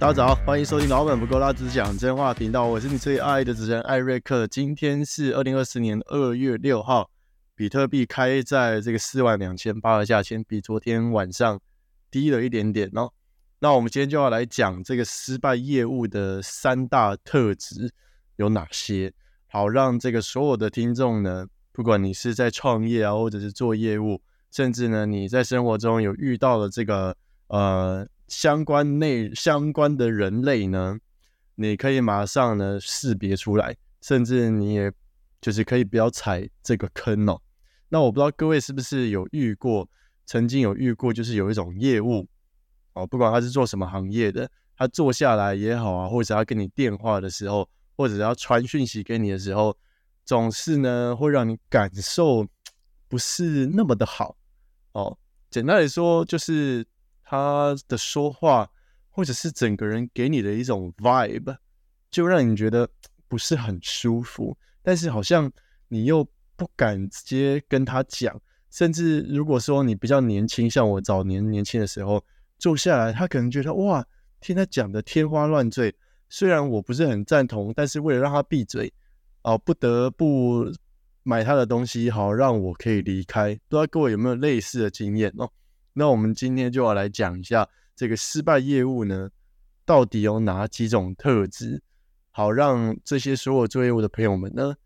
大家早，欢迎收听老板不够拉只讲真话频道，我是你最爱的主持人艾瑞克。今天是二零二四年二月六号，比特币开在这个四万两千八的价钱，比昨天晚上低了一点点哦。那我们今天就要来讲这个失败业务的三大特质有哪些，好让这个所有的听众呢，不管你是在创业啊，或者是做业务，甚至呢你在生活中有遇到了这个呃。相关内相关的人类呢，你可以马上呢识别出来，甚至你也就是可以不要踩这个坑哦。那我不知道各位是不是有遇过，曾经有遇过，就是有一种业务哦，不管他是做什么行业的，他坐下来也好啊，或者要跟你电话的时候，或者要传讯息给你的时候，总是呢会让你感受不是那么的好哦。简单来说就是。他的说话，或者是整个人给你的一种 vibe，就让你觉得不是很舒服。但是好像你又不敢直接跟他讲，甚至如果说你比较年轻，像我早年年轻的时候坐下来，他可能觉得哇，听他讲的天花乱坠。虽然我不是很赞同，但是为了让他闭嘴，哦，不得不买他的东西，好让我可以离开。不知道各位有没有类似的经验哦？那我们今天就要来讲一下这个失败业务呢，到底有哪几种特质，好让这些所有做业务的朋友们呢，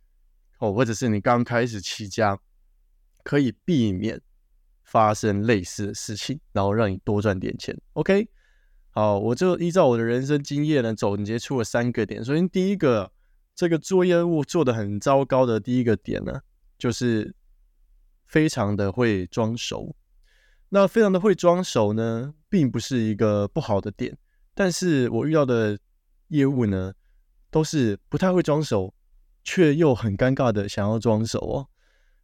哦，或者是你刚开始起家，可以避免发生类似的事情，然后让你多赚点钱。OK，好，我就依照我的人生经验呢，总结出了三个点。首先，第一个，这个做业务做的很糟糕的第一个点呢，就是非常的会装熟。那非常的会装熟呢，并不是一个不好的点，但是我遇到的业务呢，都是不太会装熟，却又很尴尬的想要装熟哦。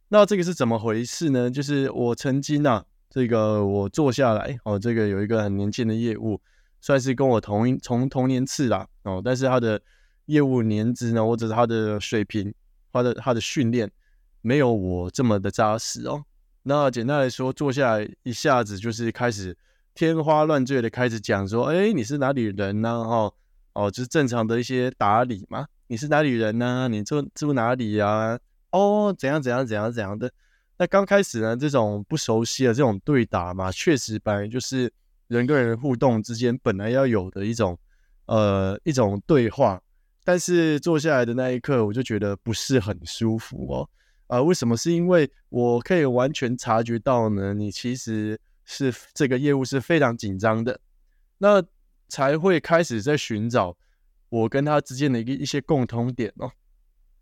那这个是怎么回事呢？就是我曾经啊，这个我坐下来哦，这个有一个很年轻的业务，算是跟我同一从同年次啦哦，但是他的业务年资呢，或者是他的水平，他的他的训练，没有我这么的扎实哦。那简单来说，坐下来一下子就是开始天花乱坠的开始讲说，哎，你是哪里人呢？哦哦，就是正常的一些打理嘛。你是哪里人呢？你住住哪里呀？哦，怎样怎样怎样怎样的。那刚开始呢，这种不熟悉的这种对答嘛，确实本来就是人跟人互动之间本来要有的一种呃一种对话。但是坐下来的那一刻，我就觉得不是很舒服哦。啊，为什么？是因为我可以完全察觉到呢，你其实是这个业务是非常紧张的，那才会开始在寻找我跟他之间的一个一些共通点哦。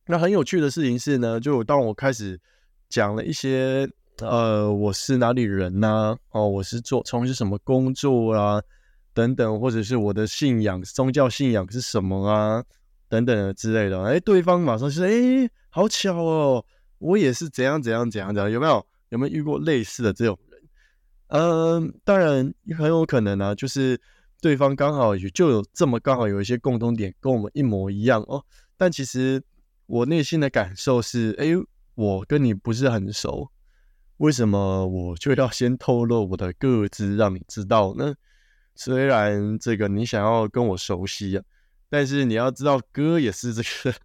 那很有趣的事情是呢，就当我开始讲了一些，呃，我是哪里人呐？哦，我是做从事什么工作啊？等等，或者是我的信仰、宗教信仰是什么啊？等等之类的。哎，对方马上就说：“哎，好巧哦。”我也是怎样怎样怎样怎样，有没有有没有遇过类似的这种人？嗯，当然很有可能啊，就是对方刚好也就有这么刚好有一些共同点跟我们一模一样哦。但其实我内心的感受是，哎，我跟你不是很熟，为什么我就要先透露我的个资让你知道呢？虽然这个你想要跟我熟悉啊，但是你要知道，哥也是这个。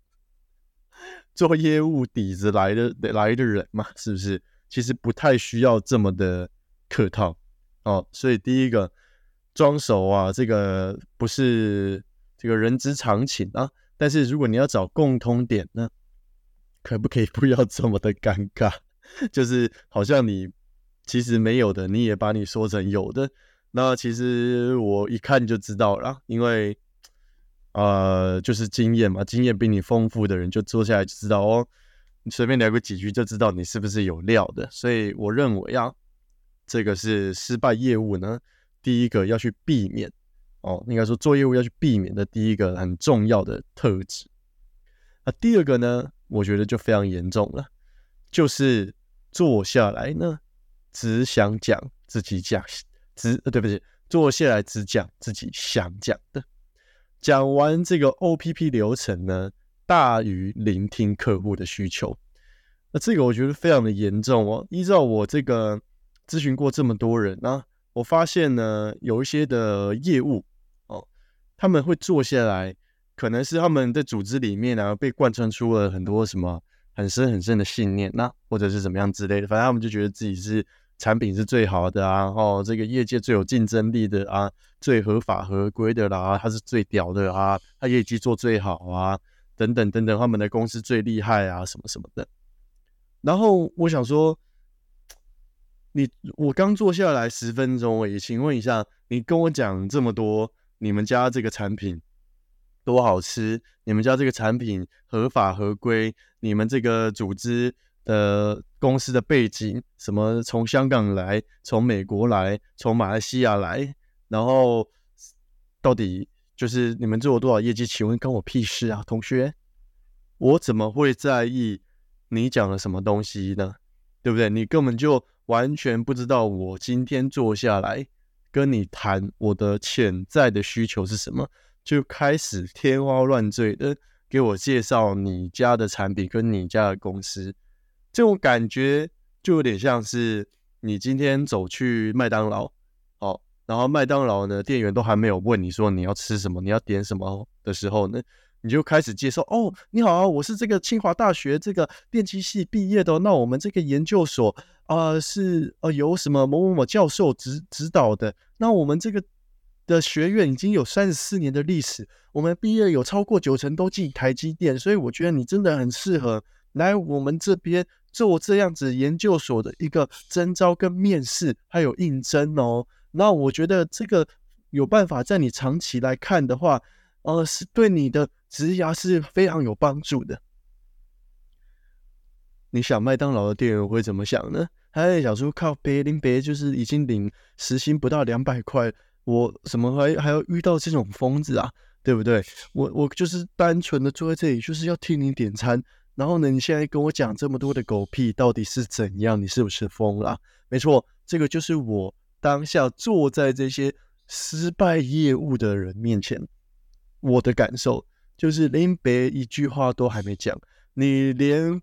做业务底子来的来的人嘛，是不是？其实不太需要这么的客套哦。所以第一个装熟啊，这个不是这个人之常情啊。但是如果你要找共通点呢，可不可以不要这么的尴尬？就是好像你其实没有的，你也把你说成有的。那其实我一看就知道了，因为。呃，就是经验嘛，经验比你丰富的人就坐下来就知道哦。你随便聊个几句就知道你是不是有料的。所以我认为啊，这个是失败业务呢，第一个要去避免哦，应该说做业务要去避免的第一个很重要的特质。那第二个呢，我觉得就非常严重了，就是坐下来呢，只想讲自己讲，只对不起，坐下来只讲自己想讲的。讲完这个 OPP 流程呢，大于聆听客户的需求。那这个我觉得非常的严重哦。依照我这个咨询过这么多人啊，我发现呢，有一些的业务哦，他们会坐下来，可能是他们的组织里面呢被贯穿出了很多什么很深很深的信念，那或者是怎么样之类的，反正他们就觉得自己是产品是最好的啊，哦，这个业界最有竞争力的啊，最合法合规的啦，他是最屌的啊，他业绩做最好啊，等等等等，他们的公司最厉害啊，什么什么的。然后我想说。你我刚坐下来十分钟而已，请问一下，你跟我讲这么多，你们家这个产品多好吃？你们家这个产品合法合规？你们这个组织的公司的背景，什么从香港来，从美国来，从马来西亚来，然后到底就是你们做了多少业绩？请问关我屁事啊，同学？我怎么会在意你讲了什么东西呢？对不对？你根本就。完全不知道我今天坐下来跟你谈我的潜在的需求是什么，就开始天花乱坠的给我介绍你家的产品跟你家的公司，这种感觉就有点像是你今天走去麦当劳，然后麦当劳呢店员都还没有问你说你要吃什么，你要点什么的时候呢？你就开始接受哦，你好啊，我是这个清华大学这个电机系毕业的，那我们这个研究所啊是呃由什么某某某教授指指导的，那我们这个的学院已经有三十四年的历史，我们毕业有超过九成都进台积电，所以我觉得你真的很适合来我们这边做这样子研究所的一个征招跟面试还有应征哦，那我觉得这个有办法在你长期来看的话，呃是对你的。植牙是非常有帮助的。你想麦当劳的店员会怎么想呢？他在想说：“靠，别林别就是已经领时薪不到两百块，我怎么还还要遇到这种疯子啊？对不对？我我就是单纯的坐在这里，就是要听你点餐。然后呢，你现在跟我讲这么多的狗屁，到底是怎样？你是不是疯了？没错，这个就是我当下坐在这些失败业务的人面前，我的感受。”就是连别一句话都还没讲，你连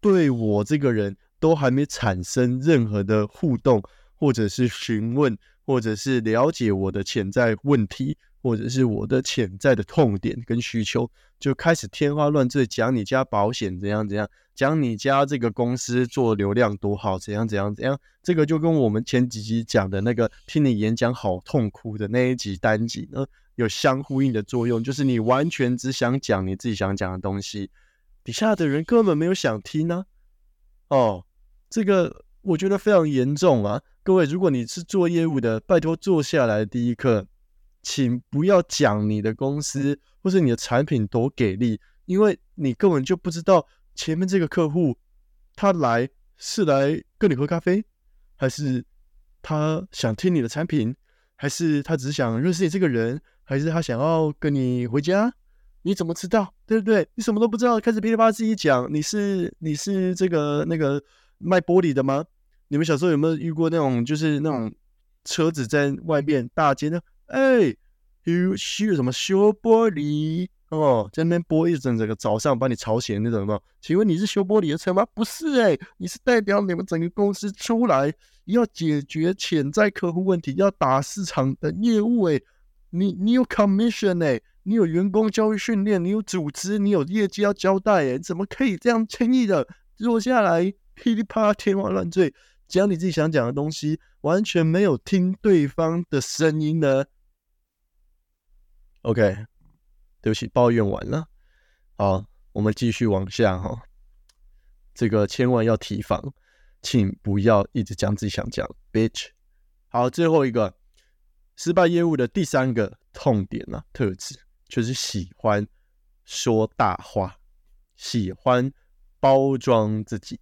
对我这个人都还没产生任何的互动，或者是询问，或者是了解我的潜在问题，或者是我的潜在的痛点跟需求，就开始天花乱坠讲你家保险怎样怎样，讲你家这个公司做流量多好，怎样怎样怎样。这个就跟我们前几集讲的那个听你演讲好痛苦的那一集单集呢。有相呼应的作用，就是你完全只想讲你自己想讲的东西，底下的人根本没有想听呢。哦，这个我觉得非常严重啊！各位，如果你是做业务的，拜托坐下来第一课，请不要讲你的公司或是你的产品多给力，因为你根本就不知道前面这个客户他来是来跟你喝咖啡，还是他想听你的产品，还是他只想认识你这个人。还是他想要跟你回家？你怎么知道？对不对？你什么都不知道，开始噼里啪啦自己讲。你是你是这个那个卖玻璃的吗？你们小时候有没有遇过那种就是那种车子在外面大街呢？哎，修修什么修玻璃哦，在那边播一整整个早上把你吵醒那种吗？请问你是修玻璃的车吗？不是哎，你是代表你们整个公司出来要解决潜在客户问题，要打市场的业务哎。你你有 commission 哎，你有员工教育训练，你有组织，你有业绩要交代哎，怎么可以这样轻易的坐下来噼里啪啦天花乱坠讲你自己想讲的东西，完全没有听对方的声音呢？OK，对不起，抱怨完了，好，我们继续往下哈。这个千万要提防，请不要一直讲自己想讲，bitch。好，最后一个。失败业务的第三个痛点呢，特质就是喜欢说大话，喜欢包装自己，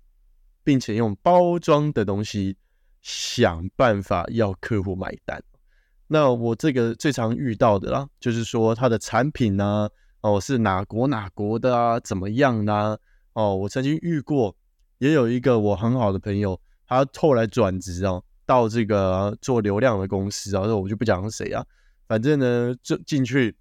并且用包装的东西想办法要客户买单。那我这个最常遇到的啦，就是说他的产品呢，哦是哪国哪国的啊，怎么样呢？哦，我曾经遇过，也有一个我很好的朋友，他后来转职哦。到这个做流量的公司啊，那我就不讲是谁啊，反正呢就进去，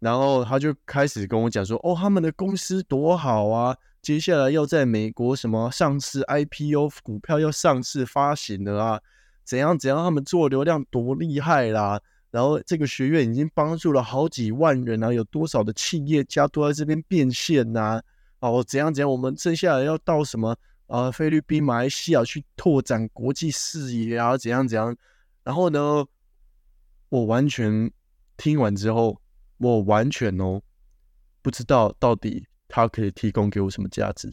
然后他就开始跟我讲说，哦，他们的公司多好啊，接下来要在美国什么上市 IPO 股票要上市发行的啊，怎样怎样，他们做流量多厉害啦，然后这个学院已经帮助了好几万人啊，有多少的企业家都在这边变现呐？哦，怎样怎样？我们剩下来要到什么啊？菲律宾、马来西亚去拓展国际视野啊？怎样怎样？然后呢，我完全听完之后，我完全哦不知道到底他可以提供给我什么价值。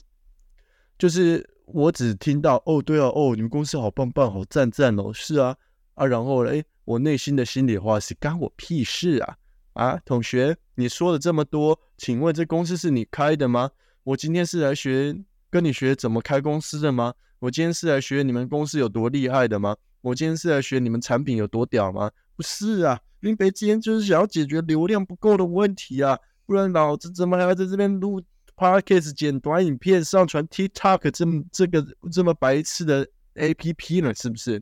就是我只听到哦，对啊，哦，你们公司好棒棒，好赞赞哦，是啊啊，然后嘞。我内心的心里话是干我屁事啊！啊，同学，你说了这么多，请问这公司是你开的吗？我今天是来学跟你学怎么开公司的吗？我今天是来学你们公司有多厉害的吗？我今天是来学你们产品有多屌吗？不是啊，林北今天就是想要解决流量不够的问题啊！不然老子怎么还要在这边录 podcast 剪短影片上传 TikTok 这么这个这么白痴的 APP 呢？是不是？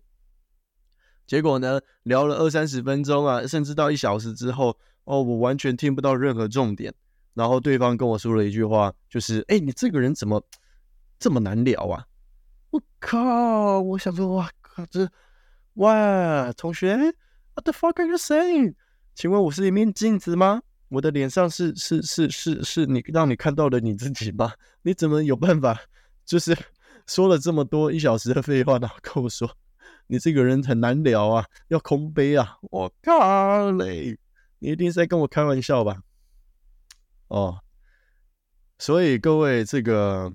结果呢，聊了二三十分钟啊，甚至到一小时之后，哦，我完全听不到任何重点。然后对方跟我说了一句话，就是：“哎，你这个人怎么这么难聊啊？”我靠！我想说，哇靠，这哇，同学，What the fuck are you saying？请问我是一面镜子吗？我的脸上是是是是是你让你看到的你自己吗？你怎么有办法，就是 说了这么多一小时的废话，然后跟我说？你这个人很难聊啊，要空杯啊！我靠嘞，你一定是在跟我开玩笑吧？哦，所以各位，这个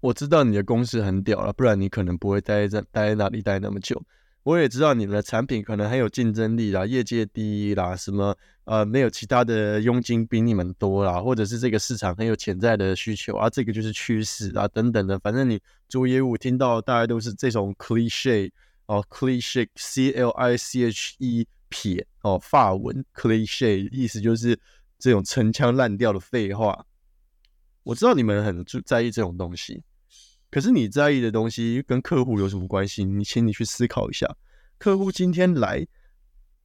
我知道你的公司很屌了，不然你可能不会待在待在那里待那么久。我也知道你们的产品可能很有竞争力啦，业界第一啦，什么呃没有其他的佣金比你们多啦，或者是这个市场很有潜在的需求啊，这个就是趋势啊等等的。反正你做业务听到大概都是这种 cliche 哦，cliche c l i c h e 撇哦，法文 cliche 意思就是这种陈腔滥调的废话。我知道你们很注在意这种东西。可是你在意的东西跟客户有什么关系？你请你去思考一下。客户今天来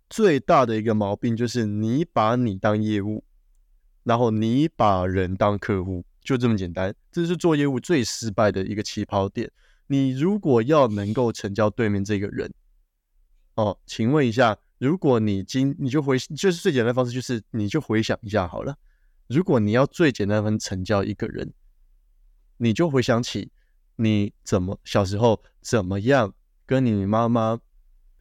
最大的一个毛病就是你把你当业务，然后你把人当客户，就这么简单。这是做业务最失败的一个起跑点。你如果要能够成交对面这个人，哦，请问一下，如果你今你就回就是最简单的方式就是你就回想一下好了。如果你要最简单分成交一个人，你就回想起。你怎么小时候怎么样跟你妈妈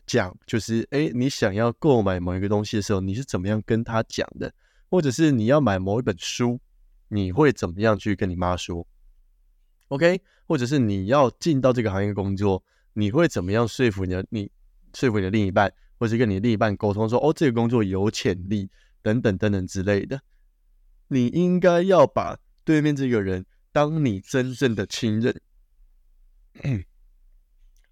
讲？就是哎，你想要购买某一个东西的时候，你是怎么样跟他讲的？或者是你要买某一本书，你会怎么样去跟你妈说？OK？或者是你要进到这个行业工作，你会怎么样说服你的你说服你的另一半，或者跟你另一半沟通说哦，这个工作有潜力等等等等之类的？你应该要把对面这个人当你真正的亲人。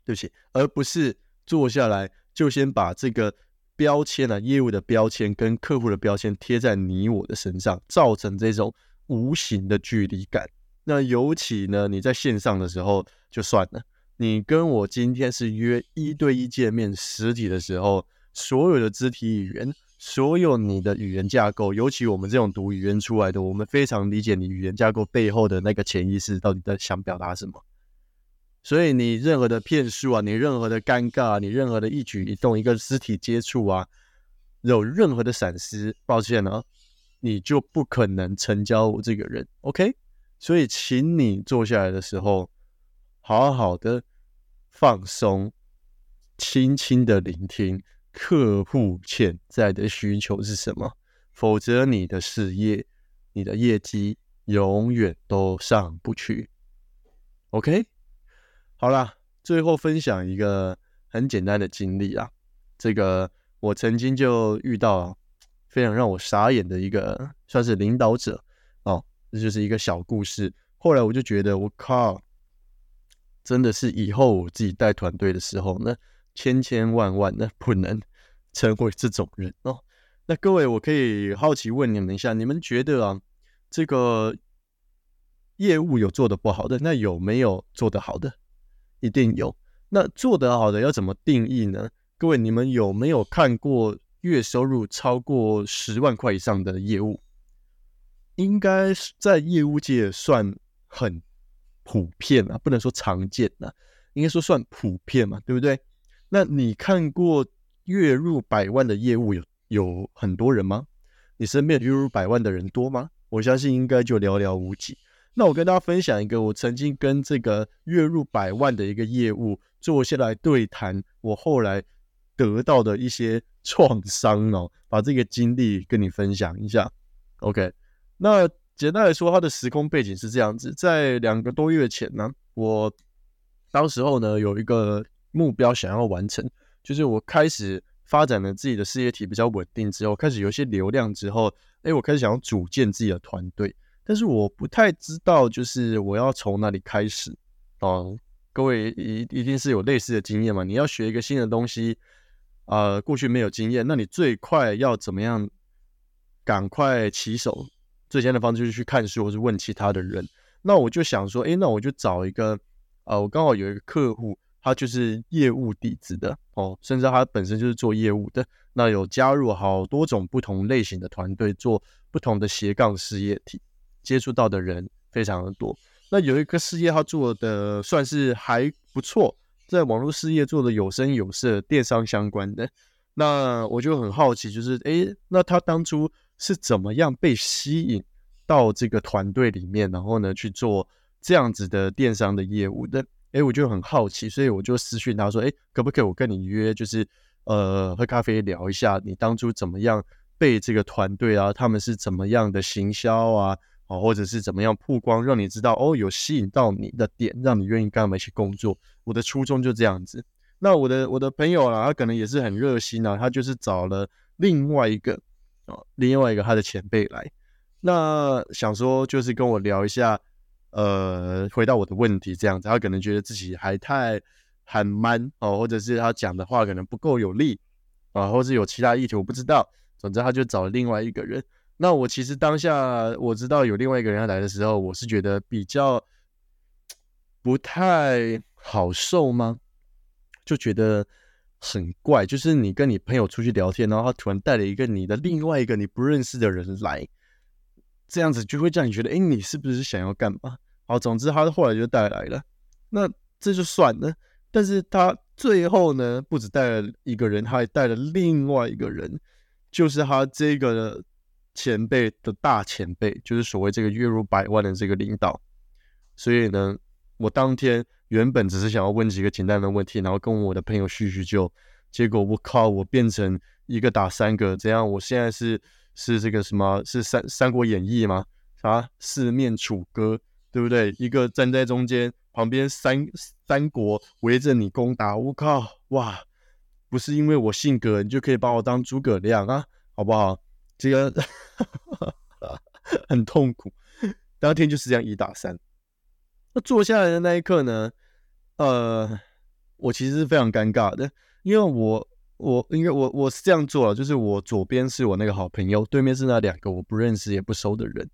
对不起，而不是坐下来就先把这个标签啊，业务的标签跟客户的标签贴在你我的身上，造成这种无形的距离感。那尤其呢，你在线上的时候就算了，你跟我今天是约一对一见面，实体的时候，所有的肢体语言，所有你的语言架构，尤其我们这种读语言出来的，我们非常理解你语言架构背后的那个潜意识到底在想表达什么。所以你任何的骗术啊，你任何的尴尬，你任何的一举一动，一个肢体接触啊，有任何的闪失，抱歉啊，你就不可能成交我这个人。OK，所以请你坐下来的时候，好好的放松，轻轻的聆听客户潜在的需求是什么，否则你的事业、你的业绩永远都上不去。OK。好啦，最后分享一个很简单的经历啊。这个我曾经就遇到非常让我傻眼的一个，算是领导者哦，这就是一个小故事。后来我就觉得，我靠，真的是以后我自己带团队的时候，那千千万万的不能成为这种人哦。那各位，我可以好奇问你们一下，你们觉得啊，这个业务有做的不好的，那有没有做得好的？一定有，那做得好的要怎么定义呢？各位，你们有没有看过月收入超过十万块以上的业务？应该在业务界算很普遍啊，不能说常见啊，应该说算普遍嘛，对不对？那你看过月入百万的业务有有很多人吗？你身边月入百万的人多吗？我相信应该就寥寥无几。那我跟大家分享一个我曾经跟这个月入百万的一个业务坐下来对谈，我后来得到的一些创伤哦，把这个经历跟你分享一下。OK，那简单来说，它的时空背景是这样子：在两个多月前呢，我当时候呢有一个目标想要完成，就是我开始发展了自己的事业体比较稳定之后，开始有一些流量之后，哎，我开始想要组建自己的团队。但是我不太知道，就是我要从哪里开始哦。各位一一定是有类似的经验嘛？你要学一个新的东西，呃，过去没有经验，那你最快要怎么样？赶快起手，最简单的方式就是去看书，或是问其他的人。那我就想说，哎，那我就找一个，呃，我刚好有一个客户，他就是业务底子的哦，甚至他本身就是做业务的，那有加入好多种不同类型的团队，做不同的斜杠事业体。接触到的人非常的多，那有一个事业他做的算是还不错，在网络事业做的有声有色，电商相关的。那我就很好奇，就是诶，那他当初是怎么样被吸引到这个团队里面，然后呢去做这样子的电商的业务的？诶，我就很好奇，所以我就私讯他说，诶，可不可以我跟你约，就是呃喝咖啡聊一下，你当初怎么样被这个团队啊，他们是怎么样的行销啊？哦，或者是怎么样曝光，让你知道哦，有吸引到你的点，让你愿意跟他们一起工作。我的初衷就这样子。那我的我的朋友啊，他可能也是很热心啊，他就是找了另外一个哦，另外一个他的前辈来，那想说就是跟我聊一下，呃，回到我的问题这样子。他可能觉得自己还太很 man 哦，或者是他讲的话可能不够有力啊，或者有其他意图，我不知道。总之，他就找了另外一个人。那我其实当下我知道有另外一个人要来的时候，我是觉得比较不太好受吗？就觉得很怪。就是你跟你朋友出去聊天，然后他突然带了一个你的另外一个你不认识的人来，这样子就会让你觉得，哎，你是不是想要干嘛？好，总之他后来就带来了，那这就算了。但是他最后呢，不止带了一个人，他还带了另外一个人，就是他这个。前辈的大前辈，就是所谓这个月入百万的这个领导，所以呢，我当天原本只是想要问几个简单的问题，然后跟我的朋友叙叙旧，结果我靠，我变成一个打三个，这样我现在是是这个什么？是三三国演义吗？啥四面楚歌，对不对？一个站在中间，旁边三三国围着你攻打，我靠，哇！不是因为我性格，你就可以把我当诸葛亮啊，好不好？这个很痛苦，当天就是这样一打三。那坐下来的那一刻呢？呃，我其实是非常尴尬的，因为我我因为我我是这样做了，就是我左边是我那个好朋友，对面是那两个我不认识也不熟的人，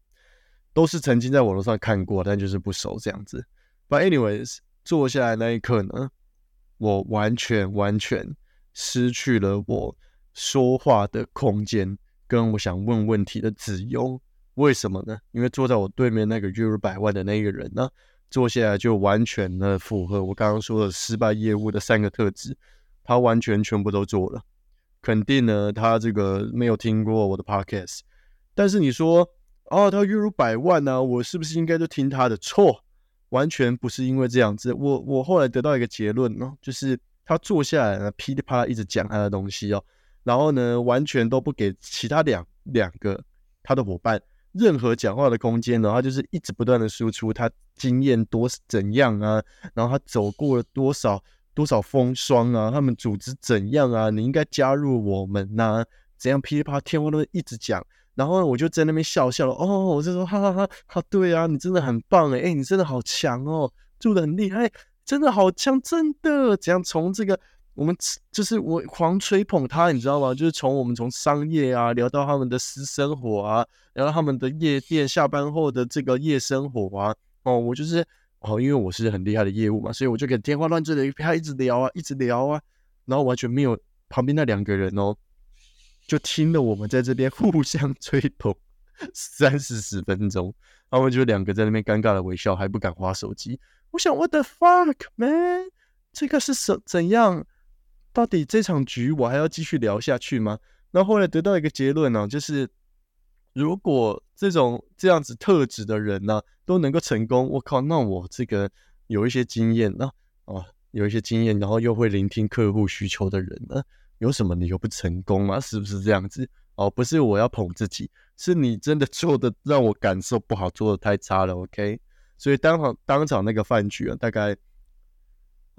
都是曾经在网络上看过，但就是不熟这样子。But anyways，坐下来那一刻呢，我完全完全失去了我说话的空间。跟我想问问题的自由，为什么呢？因为坐在我对面那个月入百万的那个人呢，坐下来就完全的符合我刚刚说的失败业务的三个特质，他完全全部都做了。肯定呢，他这个没有听过我的 podcast，但是你说哦，他月入百万呢，我是不是应该就听他的？错，完全不是因为这样子。我我后来得到一个结论呢，就是他坐下来呢，噼里啪啦一直讲他的东西哦。然后呢，完全都不给其他两两个他的伙伴任何讲话的空间，然后就是一直不断的输出他经验多怎样啊，然后他走过了多少多少风霜啊，他们组织怎样啊，你应该加入我们呐，怎样噼里啪啦天花都一直讲，然后我就在那边笑笑了，哦，我就说哈哈哈，好对啊，你真的很棒哎，哎，你真的好强哦，做的很厉害，真的好强，真的，怎样从这个。我们就是我狂吹捧他，你知道吗？就是从我们从商业啊聊到他们的私生活啊，聊到他们的夜店下班后的这个夜生活啊。哦，我就是哦，因为我是很厉害的业务嘛，所以我就给天花乱坠的一他一直聊啊，一直聊啊，然后完全没有旁边那两个人哦，就听了我们在这边 互相吹捧三四十分钟，他们就两个在那边尴尬的微笑，还不敢划手机。我想，What the fuck man？这个是什怎样？到底这场局我还要继续聊下去吗？那后来得到一个结论呢，就是如果这种这样子特质的人呢都能够成功，我靠，那我这个有一些经验，那啊有一些经验，然后又会聆听客户需求的人呢，有什么理由不成功吗？是不是这样子？哦，不是我要捧自己，是你真的做的让我感受不好，做的太差了，OK？所以当场当场那个饭局啊，大概。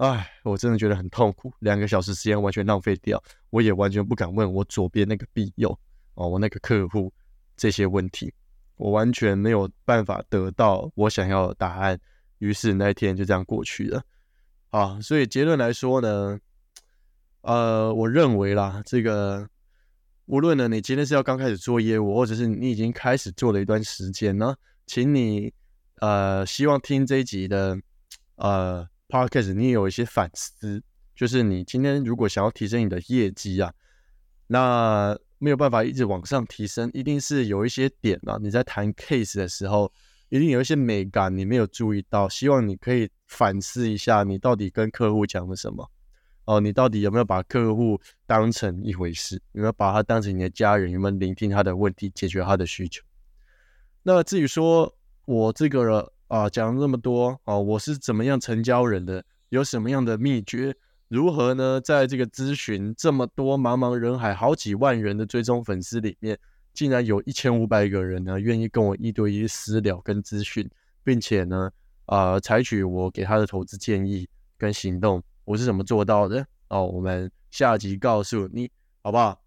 唉，我真的觉得很痛苦，两个小时时间完全浪费掉，我也完全不敢问我左边那个 B 友哦，我那个客户这些问题，我完全没有办法得到我想要的答案，于是那一天就这样过去了。啊，所以结论来说呢，呃，我认为啦，这个无论呢你今天是要刚开始做业务，或者是你已经开始做了一段时间呢，请你呃希望听这一集的呃。Podcast，你也有一些反思，就是你今天如果想要提升你的业绩啊，那没有办法一直往上提升，一定是有一些点啊，你在谈 case 的时候，一定有一些美感你没有注意到，希望你可以反思一下，你到底跟客户讲了什么哦，你到底有没有把客户当成一回事，有没有把他当成你的家人，有没有聆听他的问题，解决他的需求？那至于说我这个人。啊，讲了这么多啊，我是怎么样成交人的？有什么样的秘诀？如何呢？在这个咨询这么多茫茫人海、好几万人的追踪粉丝里面，竟然有一千五百个人呢，愿意跟我一对一私聊跟咨询，并且呢，啊，采取我给他的投资建议跟行动，我是怎么做到的？哦，我们下集告诉你，好不好？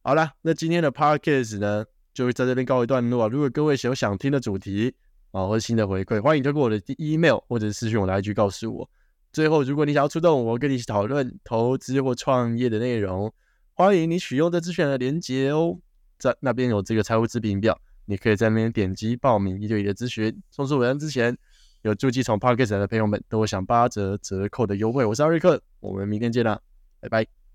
好了，那今天的 podcast 呢，就在这边告一段落。如果各位有想听的主题，啊，或者新的回馈，欢迎通过我的 email 或者私信我的 IG 告诉我。最后，如果你想要出动，我跟你一起讨论投资或创业的内容，欢迎你取用这资讯的连接哦，在那边有这个财务资评表，你可以在那边点击报名一对一的咨询。送出文章之前，有注记从 Podcast 的朋友们都会享八折折扣的优惠。我是阿瑞克，我们明天见啦，拜拜。